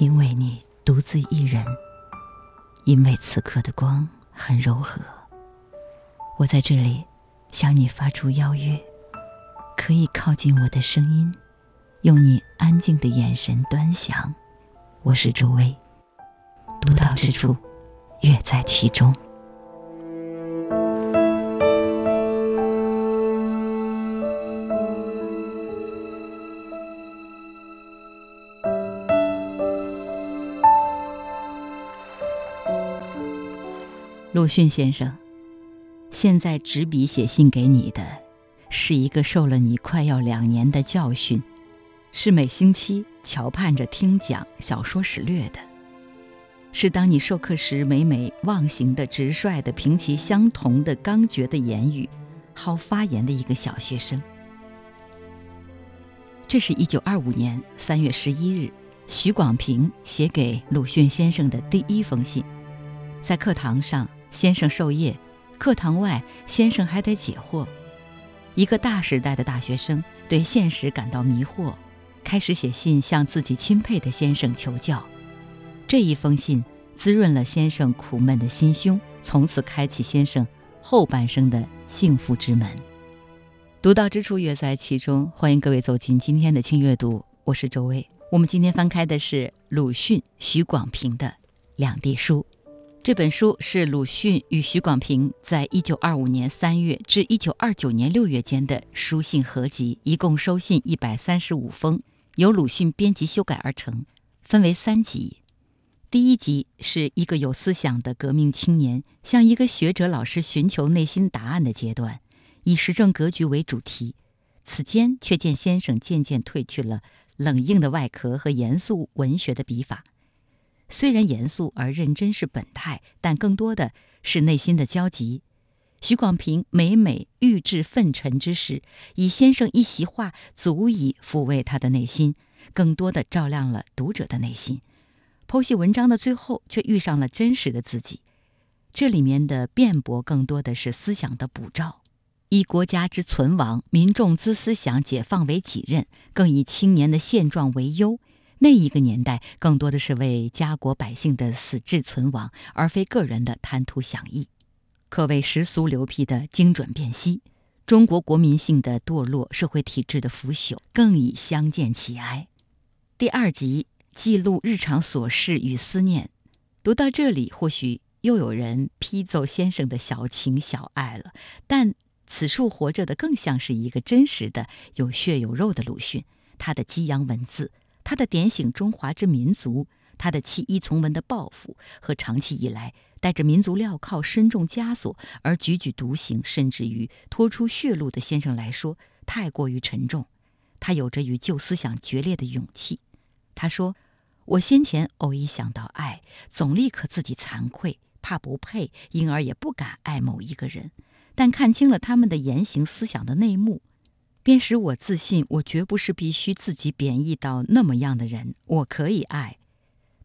因为你独自一人，因为此刻的光很柔和，我在这里向你发出邀约，可以靠近我的声音，用你安静的眼神端详。我是周薇，独到之处，乐在其中。鲁迅先生，现在执笔写信给你的，是一个受了你快要两年的教训，是每星期瞧盼着听讲小说史略的，是当你授课时每每忘形的直率的凭其相同的刚决的言语，好发言的一个小学生。这是一九二五年三月十一日，许广平写给鲁迅先生的第一封信，在课堂上。先生授业，课堂外，先生还得解惑。一个大时代的大学生对现实感到迷惑，开始写信向自己钦佩的先生求教。这一封信滋润了先生苦闷的心胸，从此开启先生后半生的幸福之门。独到之处，乐在其中。欢迎各位走进今天的轻阅读，我是周薇。我们今天翻开的是鲁迅、许广平的两地书。这本书是鲁迅与许广平在一九二五年三月至一九二九年六月间的书信合集，一共收信一百三十五封，由鲁迅编辑修改而成，分为三集。第一集是一个有思想的革命青年向一个学者老师寻求内心答案的阶段，以时政格局为主题。此间却见先生渐渐褪去了冷硬的外壳和严肃文学的笔法。虽然严肃而认真是本态，但更多的是内心的焦急。许广平每每欲志愤沉之时，以先生一席话足以抚慰他的内心，更多的照亮了读者的内心。剖析文章的最后，却遇上了真实的自己。这里面的辩驳更多的是思想的补照，以国家之存亡、民众之思想解放为己任，更以青年的现状为忧。那一个年代，更多的是为家国百姓的死志存亡，而非个人的贪图享义，可谓时俗流辟的精准辨析。中国国民性的堕落，社会体制的腐朽，更已相见其哀。第二集记录日常琐事与思念，读到这里，或许又有人批奏先生的小情小爱了。但此处活着的，更像是一个真实的、有血有肉的鲁迅，他的激扬文字。他的点醒中华之民族，他的弃医从文的抱负和长期以来带着民族镣铐、身重枷锁而踽踽独行，甚至于拖出血路的先生来说，太过于沉重。他有着与旧思想决裂的勇气。他说：“我先前偶一想到爱，总立刻自己惭愧，怕不配，因而也不敢爱某一个人。但看清了他们的言行思想的内幕。”便使我自信，我绝不是必须自己贬义到那么样的人。我可以爱，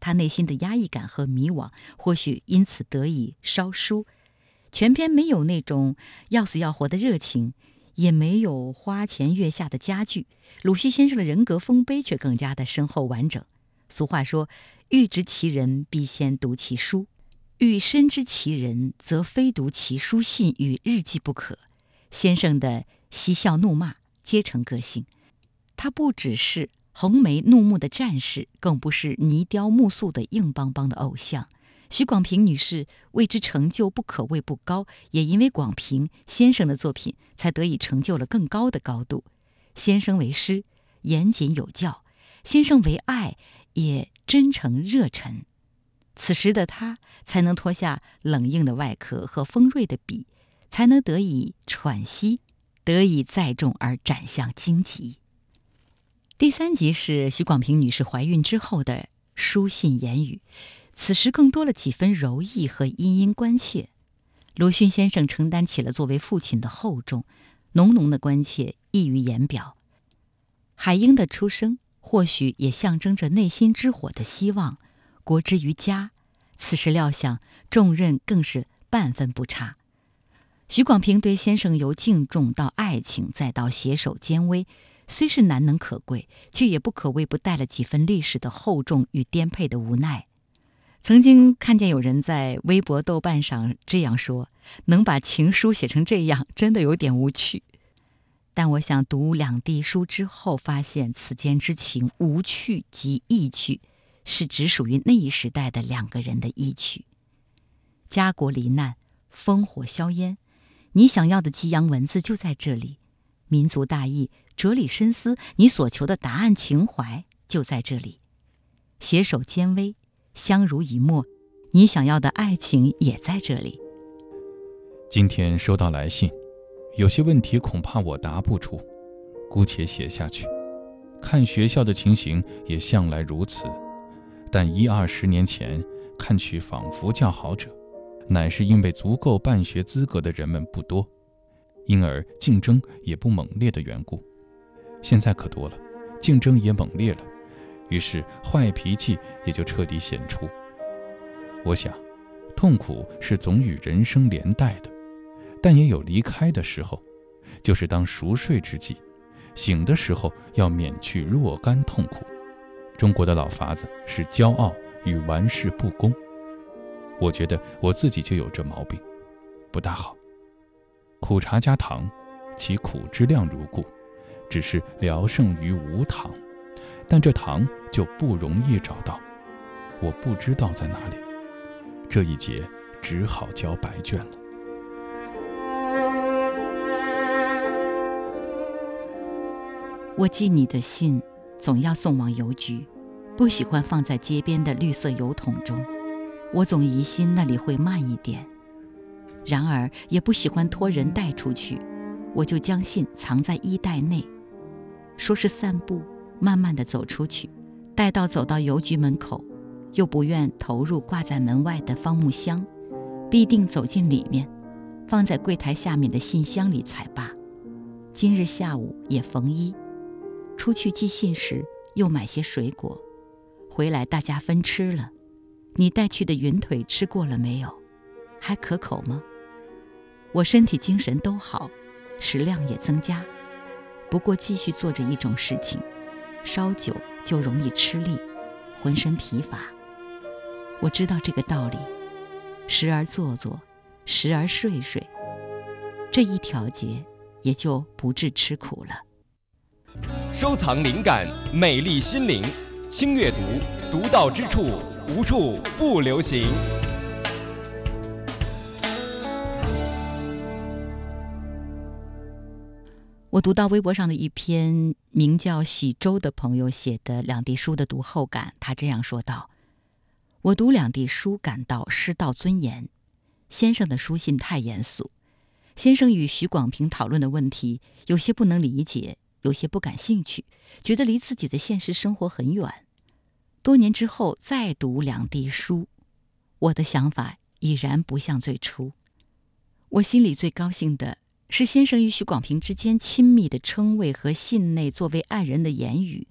他内心的压抑感和迷惘，或许因此得以稍疏。全篇没有那种要死要活的热情，也没有花前月下的佳句。鲁迅先生的人格丰碑却更加的深厚完整。俗话说：“欲知其人，必先读其书；欲深知其人，则非读其书信与日记不可。”先生的嬉笑怒骂。皆成个性，他不只是横眉怒目的战士，更不是泥雕木塑的硬邦邦的偶像。许广平女士为之成就不可谓不高，也因为广平先生的作品，才得以成就了更高的高度。先生为师，严谨有教；先生为爱，也真诚热忱。此时的他，才能脱下冷硬的外壳和锋锐的笔，才能得以喘息。得以载重而展向荆棘。第三集是许广平女士怀孕之后的书信言语，此时更多了几分柔意和殷殷关切。鲁迅先生承担起了作为父亲的厚重，浓浓的关切溢于言表。海英的出生或许也象征着内心之火的希望。国之于家，此时料想重任更是半分不差。许广平对先生由敬重到爱情，再到携手肩危，虽是难能可贵，却也不可谓不带了几分历史的厚重与颠沛的无奈。曾经看见有人在微博、豆瓣上这样说：“能把情书写成这样，真的有点无趣。”但我想读两地书之后，发现此间之情无趣及意趣，是只属于那一时代的两个人的意趣。家国罹难，烽火硝烟，你想要的激扬文字就在这里；民族大义、哲理深思，你所求的答案情怀就在这里。携手肩微。相濡以沫，你想要的爱情也在这里。今天收到来信，有些问题恐怕我答不出，姑且写下去。看学校的情形也向来如此，但一二十年前看去仿佛较好者，乃是因为足够办学资格的人们不多，因而竞争也不猛烈的缘故。现在可多了，竞争也猛烈了。于是坏脾气也就彻底显出。我想，痛苦是总与人生连带的，但也有离开的时候，就是当熟睡之际，醒的时候要免去若干痛苦。中国的老法子是骄傲与玩世不恭，我觉得我自己就有这毛病，不大好。苦茶加糖，其苦之量如故，只是聊胜于无糖。但这糖就不容易找到，我不知道在哪里。这一节只好交白卷了。我寄你的信，总要送往邮局，不喜欢放在街边的绿色邮筒中，我总疑心那里会慢一点。然而也不喜欢托人带出去，我就将信藏在衣袋内，说是散步。慢慢的走出去，待到走到邮局门口，又不愿投入挂在门外的方木箱，必定走进里面，放在柜台下面的信箱里才罢。今日下午也缝衣，出去寄信时又买些水果，回来大家分吃了。你带去的云腿吃过了没有？还可口吗？我身体精神都好，食量也增加，不过继续做着一种事情。稍久就容易吃力，浑身疲乏。我知道这个道理，时而坐坐，时而睡睡，这一调节也就不致吃苦了。收藏灵感，美丽心灵，轻阅读，独到之处，无处不流行。我读到微博上的一篇名叫喜周的朋友写的两地书的读后感，他这样说道：“我读两地书感到失道尊严。先生的书信太严肃，先生与许广平讨论的问题有些不能理解，有些不感兴趣，觉得离自己的现实生活很远。多年之后再读两地书，我的想法已然不像最初。我心里最高兴的。”是先生与许广平之间亲密的称谓和信内作为爱人的言语。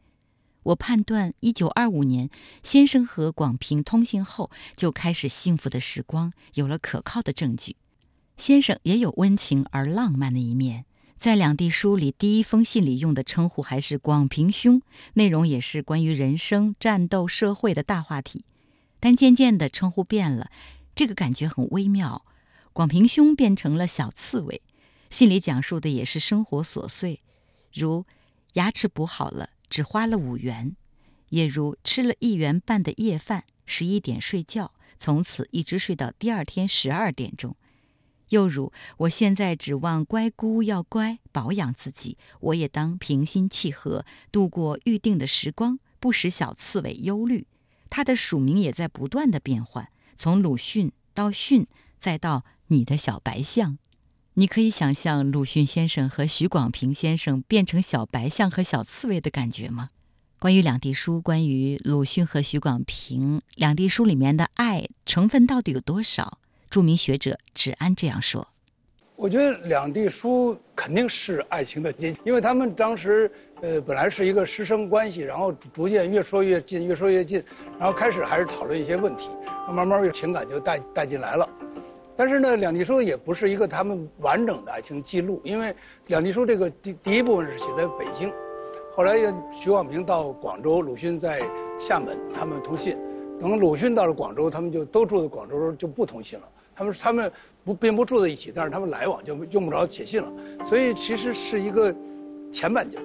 我判断，一九二五年先生和广平通信后，就开始幸福的时光，有了可靠的证据。先生也有温情而浪漫的一面，在两地书里，第一封信里用的称呼还是“广平兄”，内容也是关于人生、战斗、社会的大话题。但渐渐的，称呼变了，这个感觉很微妙，“广平兄”变成了“小刺猬”。信里讲述的也是生活琐碎，如牙齿补好了只花了五元，也如吃了一元半的夜饭，十一点睡觉，从此一直睡到第二天十二点钟，又如我现在指望乖姑要乖保养自己，我也当平心气和度过预定的时光，不使小刺猬忧虑。他的署名也在不断的变换，从鲁迅到迅，再到你的小白象。你可以想象鲁迅先生和许广平先生变成小白象和小刺猬的感觉吗？关于两地书，关于鲁迅和许广平，两地书里面的爱成分到底有多少？著名学者芷安这样说：“我觉得两地书肯定是爱情的结晶，因为他们当时呃本来是一个师生关系，然后逐渐越说越近，越说越近，然后开始还是讨论一些问题，慢慢情感就带带进来了。”但是呢，两地书也不是一个他们完整的爱情记录，因为两地书这个第第一部分是写在北京，后来徐广平到广州，鲁迅在厦门，他们通信。等鲁迅到了广州，他们就都住在广州，就不通信了。他们他们不并不住在一起，但是他们来往就用不着写信了。所以其实是一个前半截，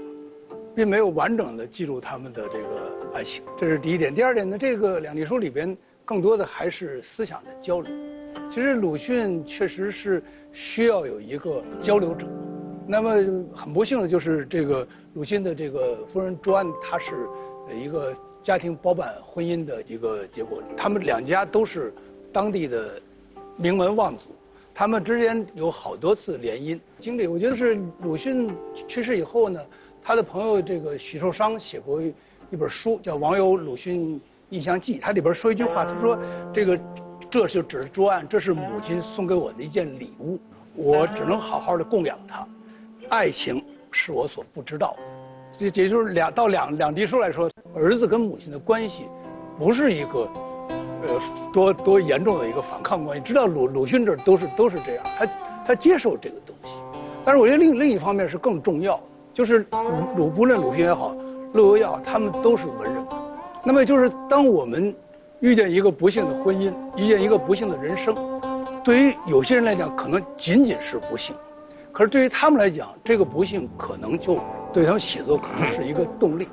并没有完整的记录他们的这个爱情。这是第一点。第二点呢，这个两地书里边更多的还是思想的交流。其实鲁迅确实是需要有一个交流者。那么很不幸的就是这个鲁迅的这个夫人朱安，她是一个。家庭包办婚姻的一个结果，他们两家都是当地的名门望族，他们之间有好多次联姻经历。我觉得是鲁迅去世以后呢，他的朋友这个许寿裳写过一本书，叫《网友鲁迅印象记》，他里边说一句话，他说：“这个这就只是桌案，这是母亲送给我的一件礼物，我只能好好的供养它。爱情是我所不知道的。”也也就是两到两两地书来说，儿子跟母亲的关系，不是一个，呃，多多严重的一个反抗关系。知道鲁鲁迅这都是都是这样，他他接受这个东西。但是我觉得另另一方面是更重要，就是鲁鲁不论鲁迅也好，陆游也好，他们都是文人。那么就是当我们遇见一个不幸的婚姻，遇见一个不幸的人生，对于有些人来讲，可能仅仅是不幸。可是对于他们来讲，这个不幸可能就对他们写作可能是一个动力。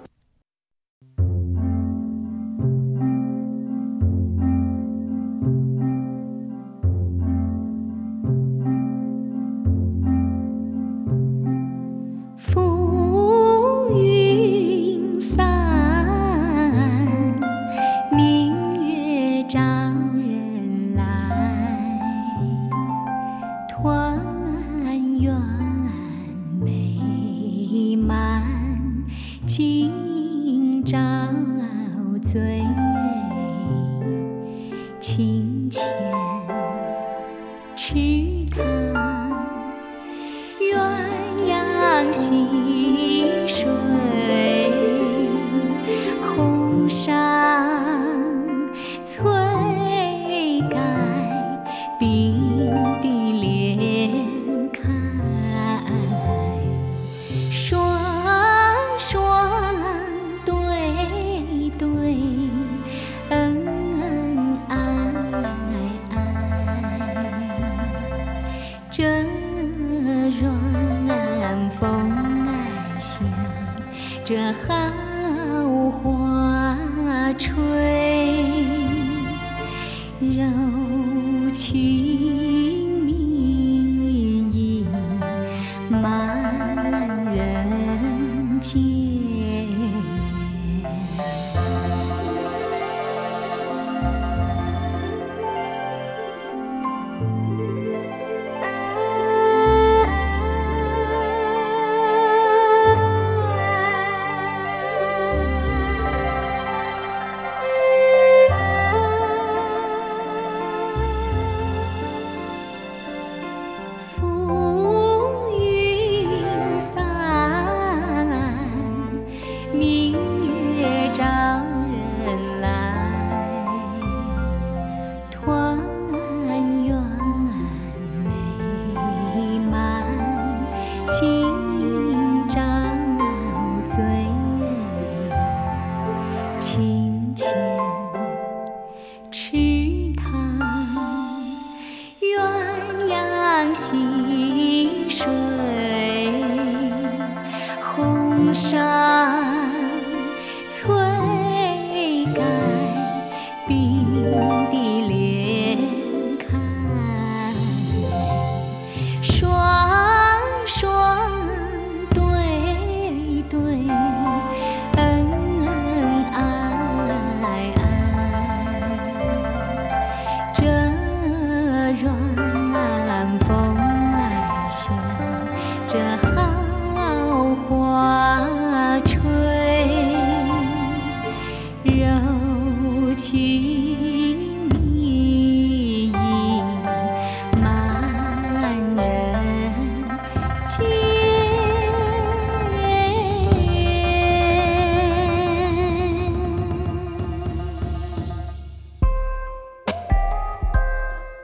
山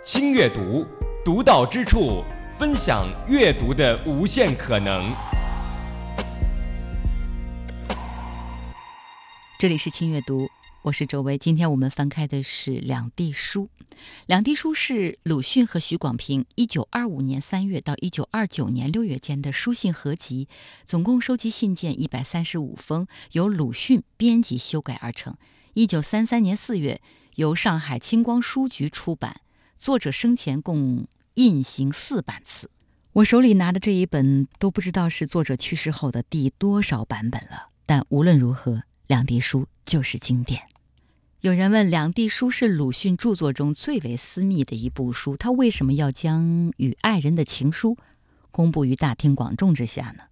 轻阅读，独到之处，分享阅读的无限可能。这里是轻阅读，我是周薇。今天我们翻开的是《两地书》，《两地书》是鲁迅和许广平1925年3月到1929年6月间的书信合集，总共收集信件135封，由鲁迅编辑修改而成。1933年4月由上海青光书局出版，作者生前共印行四版次。我手里拿的这一本都不知道是作者去世后的第多少版本了，但无论如何。两地书就是经典。有人问，《两地书》是鲁迅著作中最为私密的一部书，他为什么要将与爱人的情书公布于大庭广众之下呢？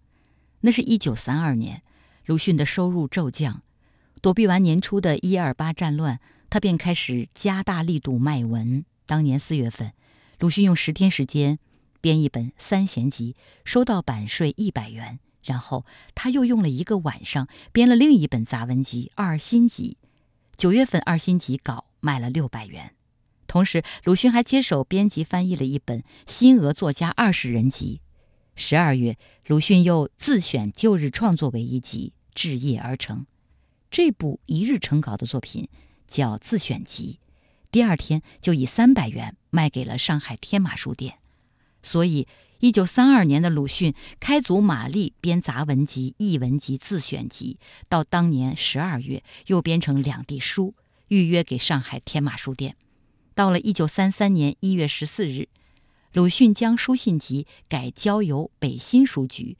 那是一九三二年，鲁迅的收入骤降，躲避完年初的一二八战乱，他便开始加大力度卖文。当年四月份，鲁迅用十天时间编一本三贤集，收到版税一百元。然后他又用了一个晚上编了另一本杂文集《二心集》，九月份《二心集》稿卖了六百元。同时，鲁迅还接手编辑翻译了一本新俄作家二十人集。十二月，鲁迅又自选旧日创作为一集，置业而成。这部一日成稿的作品叫《自选集》，第二天就以三百元卖给了上海天马书店。所以。一九三二年的鲁迅开足马力编杂文集、译文集、自选集，到当年十二月又编成《两地书》，预约给上海天马书店。到了一九三三年一月十四日，鲁迅将书信集改交由北新书局。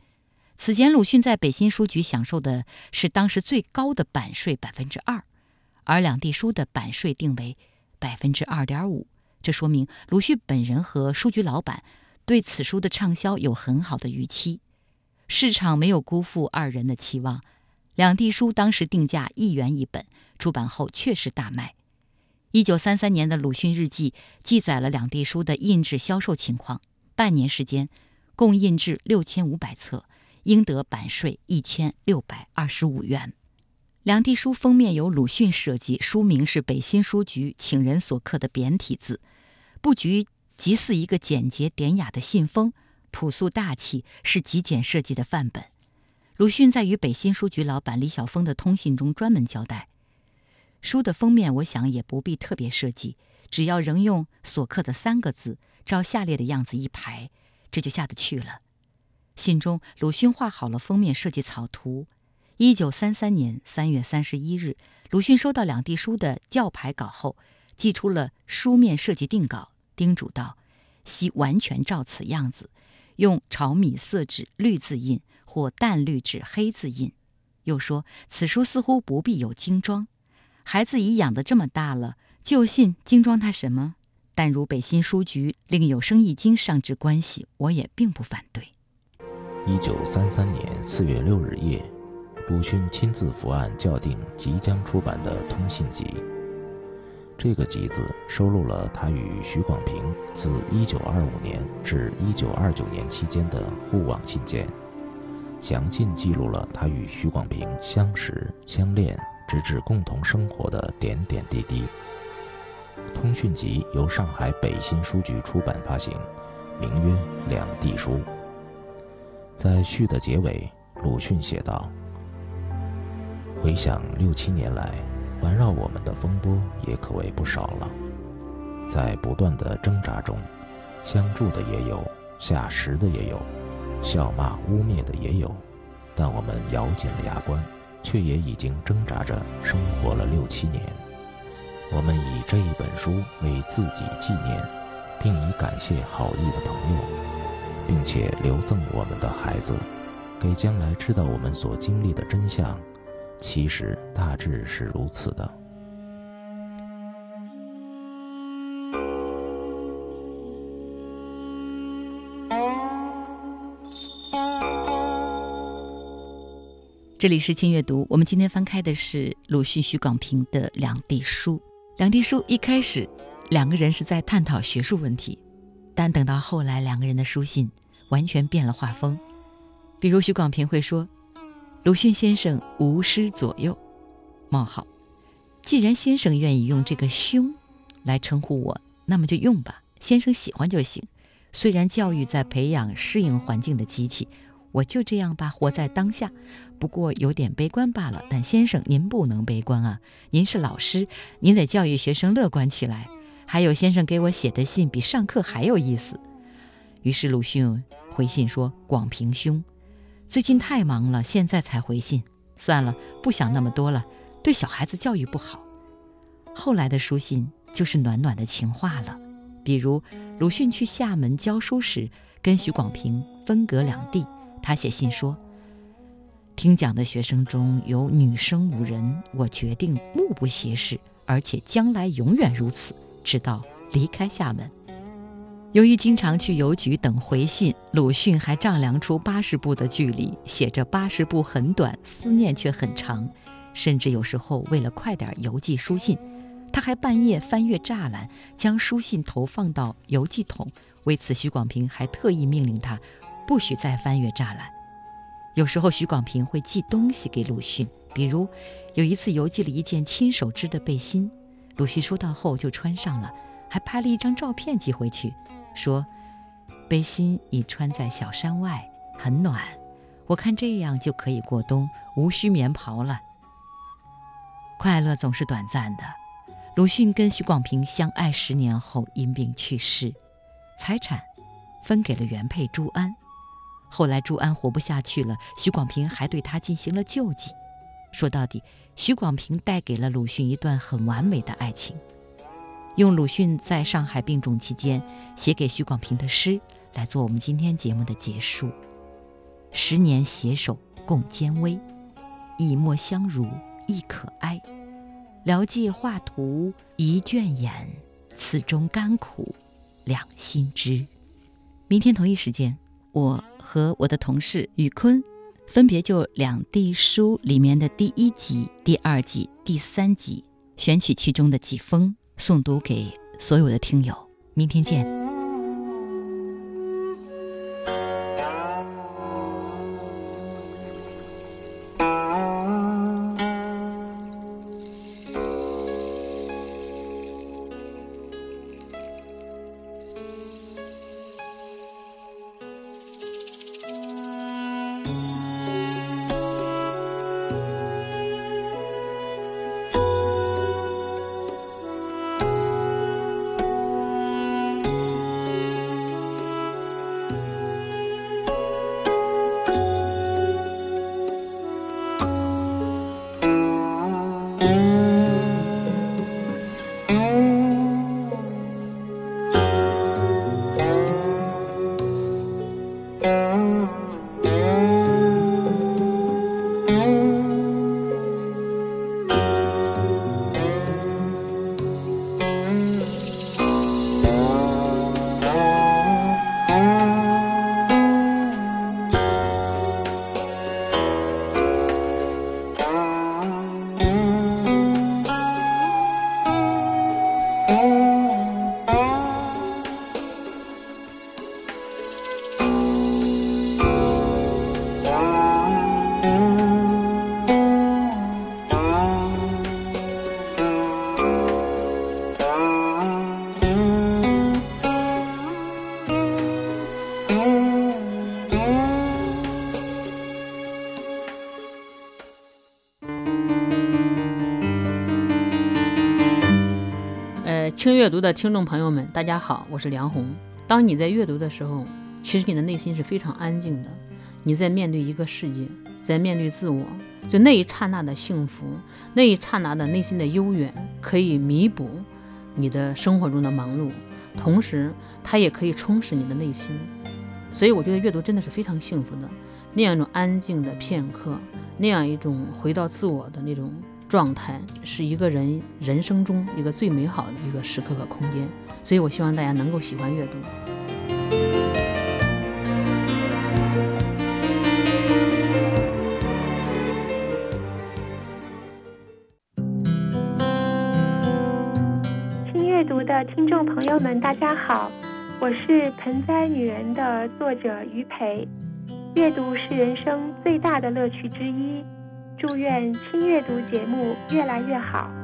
此前，鲁迅在北新书局享受的是当时最高的版税百分之二，而《两地书》的版税定为百分之二点五。这说明鲁迅本人和书局老板。对此书的畅销有很好的预期，市场没有辜负二人的期望。两地书当时定价一元一本，出版后确实大卖。一九三三年的鲁迅日记记载了两地书的印制销售情况：半年时间，共印制六千五百册，应得版税一千六百二十五元。两地书封面由鲁迅设计，书名是北新书局请人所刻的扁体字，布局。极似一个简洁典雅的信封，朴素大气，是极简设计的范本。鲁迅在与北新书局老板李晓峰的通信中专门交代，书的封面我想也不必特别设计，只要仍用所刻的三个字，照下列的样子一排，这就下得去了。信中，鲁迅画好了封面设计草图。一九三三年三月三十一日，鲁迅收到两地书的教牌稿后，寄出了书面设计定稿。叮嘱道：“希完全照此样子，用炒米色纸绿字印或淡绿纸黑字印。”又说：“此书似乎不必有精装，孩子已养得这么大了，就信精装他什么？但如北新书局另有生意经上之关系，我也并不反对。”一九三三年四月六日夜，鲁迅亲自伏案校订即将出版的《通信集》。这个集子收录了他与许广平自1925年至1929年期间的互往信件，详尽记录了他与许广平相识、相恋，直至共同生活的点点滴滴。通讯集由上海北新书局出版发行，名曰《两地书》。在序的结尾，鲁迅写道：“回想六七年来。”环绕我们的风波也可谓不少了，在不断的挣扎中，相助的也有，下食的也有，笑骂污蔑的也有，但我们咬紧了牙关，却也已经挣扎着生活了六七年。我们以这一本书为自己纪念，并以感谢好意的朋友，并且留赠我们的孩子，给将来知道我们所经历的真相。其实大致是如此的。这里是轻阅读，我们今天翻开的是鲁迅、许广平的《两地书》。《两地书》一开始，两个人是在探讨学术问题，但等到后来，两个人的书信完全变了画风。比如许广平会说。鲁迅先生无师左右，冒号。既然先生愿意用这个“兄”来称呼我，那么就用吧。先生喜欢就行。虽然教育在培养适应环境的机器，我就这样吧，活在当下。不过有点悲观罢了。但先生，您不能悲观啊！您是老师，您得教育学生乐观起来。还有，先生给我写的信比上课还有意思。于是鲁迅回信说：“广平兄，最近太忙了，现在才回信。算了，不想那么多了，对小孩子教育不好。”后来的书信就是暖暖的情话了，比如鲁迅去厦门教书时，跟许广平分隔两地。他写信说：“听讲的学生中有女生五人，我决定目不斜视，而且将来永远如此，直到离开厦门。”由于经常去邮局等回信，鲁迅还丈量出八十步的距离，写着八十步很短，思念却很长。甚至有时候为了快点邮寄书信，他还半夜翻越栅栏，将书信投放到邮寄桶。为此，许广平还特意命令他。不许再翻越栅栏。有时候，许广平会寄东西给鲁迅，比如有一次邮寄了一件亲手织的背心，鲁迅收到后就穿上了，还拍了一张照片寄回去，说：“背心已穿在小山外，很暖，我看这样就可以过冬，无需棉袍了。”快乐总是短暂的。鲁迅跟许广平相爱十年后因病去世，财产分给了原配朱安。后来朱安活不下去了，许广平还对他进行了救济。说到底，许广平带给了鲁迅一段很完美的爱情。用鲁迅在上海病重期间写给许广平的诗来做我们今天节目的结束：十年携手共艰危，以沫相濡亦可哀。聊寄画图一卷眼，此中甘苦两心知。明天同一时间。我和我的同事宇坤，分别就《两地书》里面的第一集、第二集、第三集，选取其中的几封，诵读给所有的听友。明天见。阅读的听众朋友们，大家好，我是梁红。当你在阅读的时候，其实你的内心是非常安静的。你在面对一个世界，在面对自我，就那一刹那的幸福，那一刹那的内心的悠远，可以弥补你的生活中的忙碌，同时它也可以充实你的内心。所以我觉得阅读真的是非常幸福的，那样一种安静的片刻，那样一种回到自我的那种。状态是一个人人生中一个最美好的一个时刻和空间，所以我希望大家能够喜欢阅读。新阅读的听众朋友们，大家好，我是《盆栽女人》的作者于培。阅读是人生最大的乐趣之一。祝愿轻阅读节目越来越好。